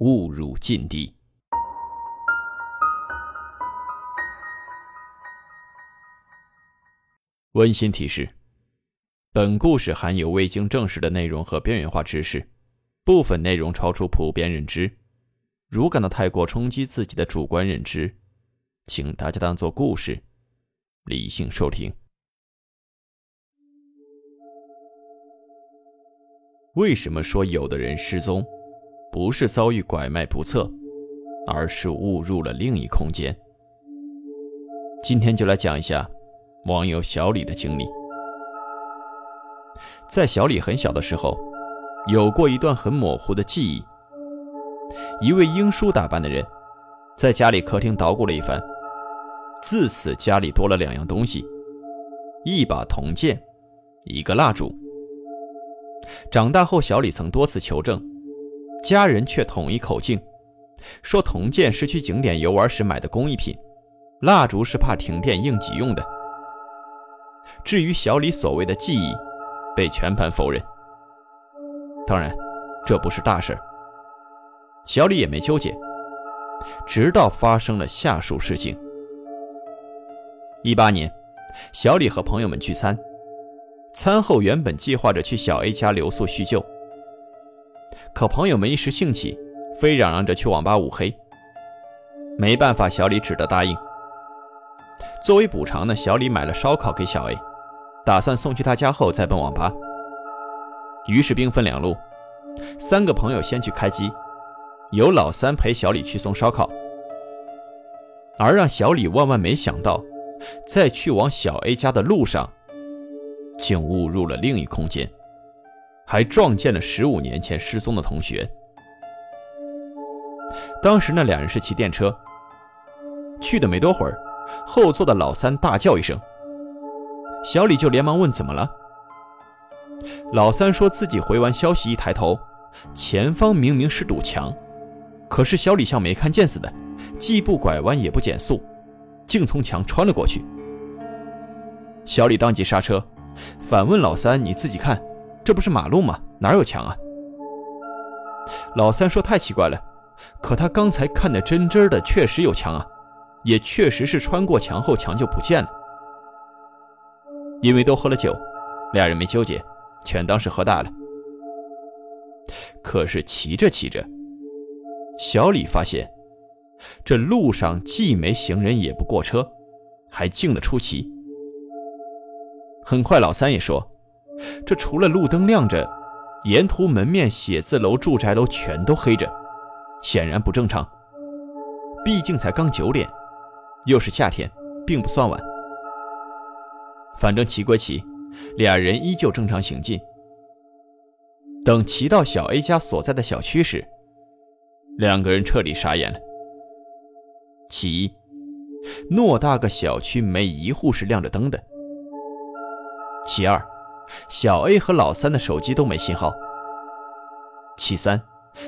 误入禁地。温馨提示：本故事含有未经证实的内容和边缘化知识，部分内容超出普遍认知。如感到太过冲击自己的主观认知，请大家当做故事，理性收听。为什么说有的人失踪，不是遭遇拐卖不测，而是误入了另一空间？今天就来讲一下网友小李的经历。在小李很小的时候，有过一段很模糊的记忆。一位英叔打扮的人，在家里客厅捣鼓了一番，自此家里多了两样东西：一把铜剑，一个蜡烛。长大后，小李曾多次求证，家人却统一口径，说铜剑是去景点游玩时买的工艺品，蜡烛是怕停电应急用的。至于小李所谓的记忆，被全盘否认。当然，这不是大事小李也没纠结。直到发生了下述事情：一八年，小李和朋友们聚餐。餐后原本计划着去小 A 家留宿叙旧，可朋友们一时兴起，非嚷嚷着去网吧五黑。没办法，小李只得答应。作为补偿呢，小李买了烧烤给小 A，打算送去他家后再奔网吧。于是兵分两路，三个朋友先去开机，由老三陪小李去送烧烤。而让小李万万没想到，在去往小 A 家的路上。竟误入了另一空间，还撞见了十五年前失踪的同学。当时那两人是骑电车，去的没多会儿，后座的老三大叫一声，小李就连忙问怎么了。老三说自己回完消息，一抬头，前方明明是堵墙，可是小李像没看见似的，既不拐弯也不减速，竟从墙穿了过去。小李当即刹车。反问老三：“你自己看，这不是马路吗？哪有墙啊？”老三说：“太奇怪了，可他刚才看的真真的，确实有墙啊，也确实是穿过墙后墙就不见了。”因为都喝了酒，俩人没纠结，全当是喝大了。可是骑着骑着，小李发现这路上既没行人，也不过车，还静得出奇。很快，老三也说：“这除了路灯亮着，沿途门面写字楼、住宅楼全都黑着，显然不正常。毕竟才刚九点，又是夏天，并不算晚。反正骑归骑，俩人依旧正常行进。等骑到小 A 家所在的小区时，两个人彻底傻眼了。其一，偌大个小区，没一户是亮着灯的。”其二，小 A 和老三的手机都没信号。其三，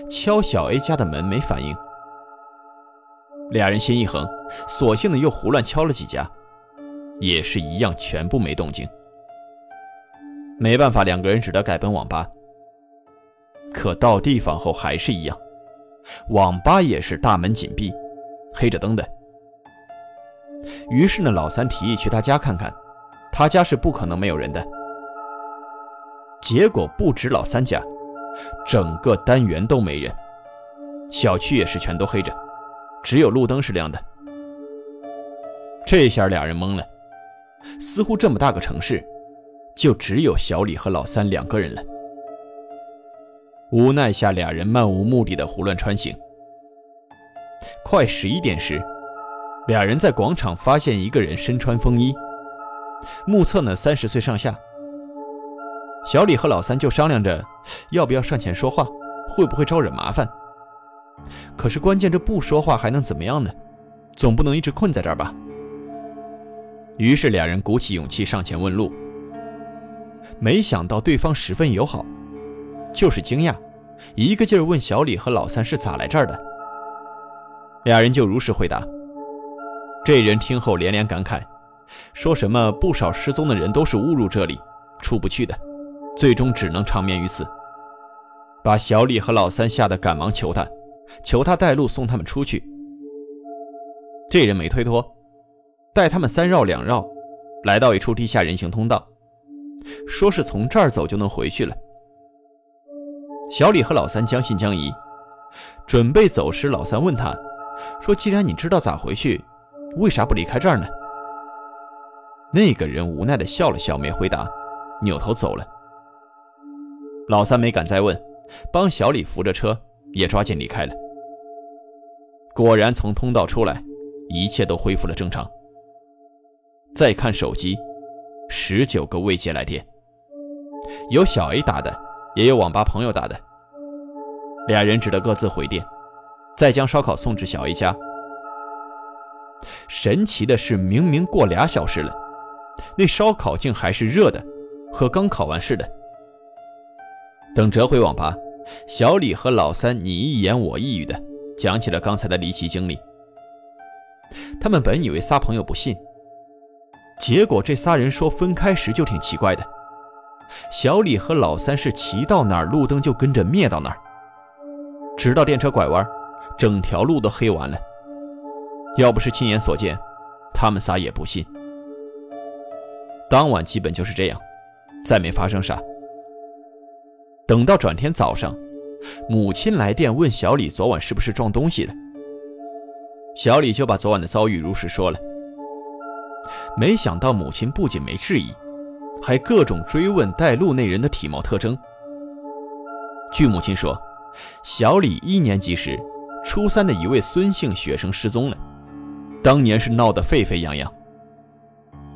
敲小 A 家的门没反应。俩人心一横，索性的又胡乱敲了几家，也是一样，全部没动静。没办法，两个人只得改奔网吧。可到地方后还是一样，网吧也是大门紧闭，黑着灯的。于是呢，老三提议去他家看看。他家是不可能没有人的，结果不止老三家，整个单元都没人，小区也是全都黑着，只有路灯是亮的。这下俩人懵了，似乎这么大个城市，就只有小李和老三两个人了。无奈下，俩人漫无目的的胡乱穿行。快十一点时，俩人在广场发现一个人身穿风衣。目测呢，三十岁上下。小李和老三就商量着，要不要上前说话，会不会招惹麻烦，可是关键这不说话还能怎么样呢？总不能一直困在这儿吧？于是两人鼓起勇气上前问路。没想到对方十分友好，就是惊讶，一个劲儿问小李和老三是咋来这儿的。俩人就如实回答。这人听后连连感慨，说什么不少失踪的人都是误入这里，出不去的，最终只能长眠于此。把小李和老三吓得赶忙求他，求他带路送他们出去。这人没推脱，带他们三绕两绕，来到一处地下人行通道，说是从这儿走就能回去了。小李和老三将信将疑，准备走时，老三问他，说：“既然你知道咋回去，为啥不离开这儿呢？”那个人无奈地笑了笑，没回答，扭头走了。老三没敢再问。帮小李扶着车，也抓紧离开了。果然从通道出来，一切都恢复了正常。再看手机，十九个未接来电，有小 A 打的，也有网吧朋友打的。俩人只得各自回电，再将烧烤送至小 A 家。神奇的是，明明过俩小时了，那烧烤竟还是热的，和刚烤完似的。等折回网吧，小李和老三你一言我一语的讲起了刚才的离奇经历。他们本以为仨朋友不信，结果这仨人说分开时就挺奇怪的。小李和老三是骑到哪儿路灯就跟着灭到哪儿，直到电车拐弯，整条路都黑完了。要不是亲眼所见，他们仨也不信。当晚基本就是这样，再没发生啥。等到转天早上，母亲来电问小李昨晚是不是撞东西了。小李就把昨晚的遭遇如实说了。没想到母亲不仅没质疑，还各种追问带路那人的体貌特征。据母亲说，小李一年级时，初三的一位孙姓学生失踪了，当年是闹得沸沸扬扬。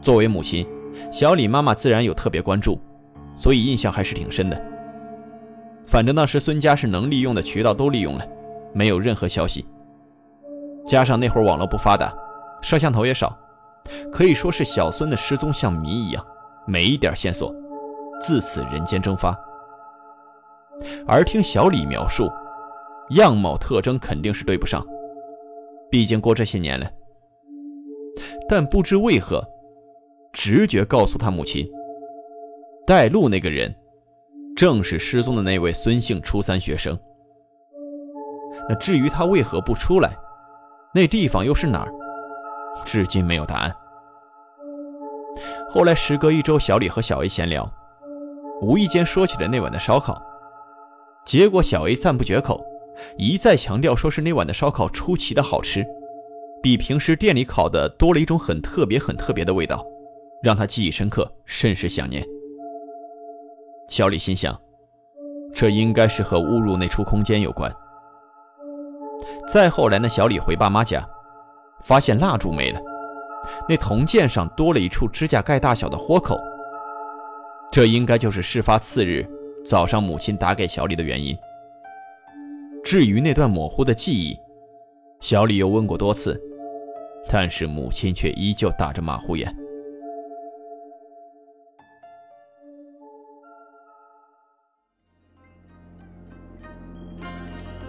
作为母亲，小李妈妈自然有特别关注，所以印象还是挺深的。反正那时孙家是能利用的渠道都利用了，没有任何消息。加上那会儿网络不发达，摄像头也少，可以说是小孙的失踪像谜一样，没一点线索，自此人间蒸发。而听小李描述，样貌特征肯定是对不上，毕竟过这些年了。但不知为何，直觉告诉他母亲，带路那个人。正是失踪的那位孙姓初三学生。那至于他为何不出来，那地方又是哪儿，至今没有答案。后来时隔一周，小李和小 A 闲聊，无意间说起了那晚的烧烤，结果小 A 赞不绝口，一再强调说是那晚的烧烤出奇的好吃，比平时店里烤的多了一种很特别、很特别的味道，让他记忆深刻，甚是想念。小李心想，这应该是和误入那处空间有关。再后来呢，小李回爸妈家，发现蜡烛没了，那铜剑上多了一处指甲盖大小的豁口。这应该就是事发次日早上母亲打给小李的原因。至于那段模糊的记忆，小李又问过多次，但是母亲却依旧打着马虎眼。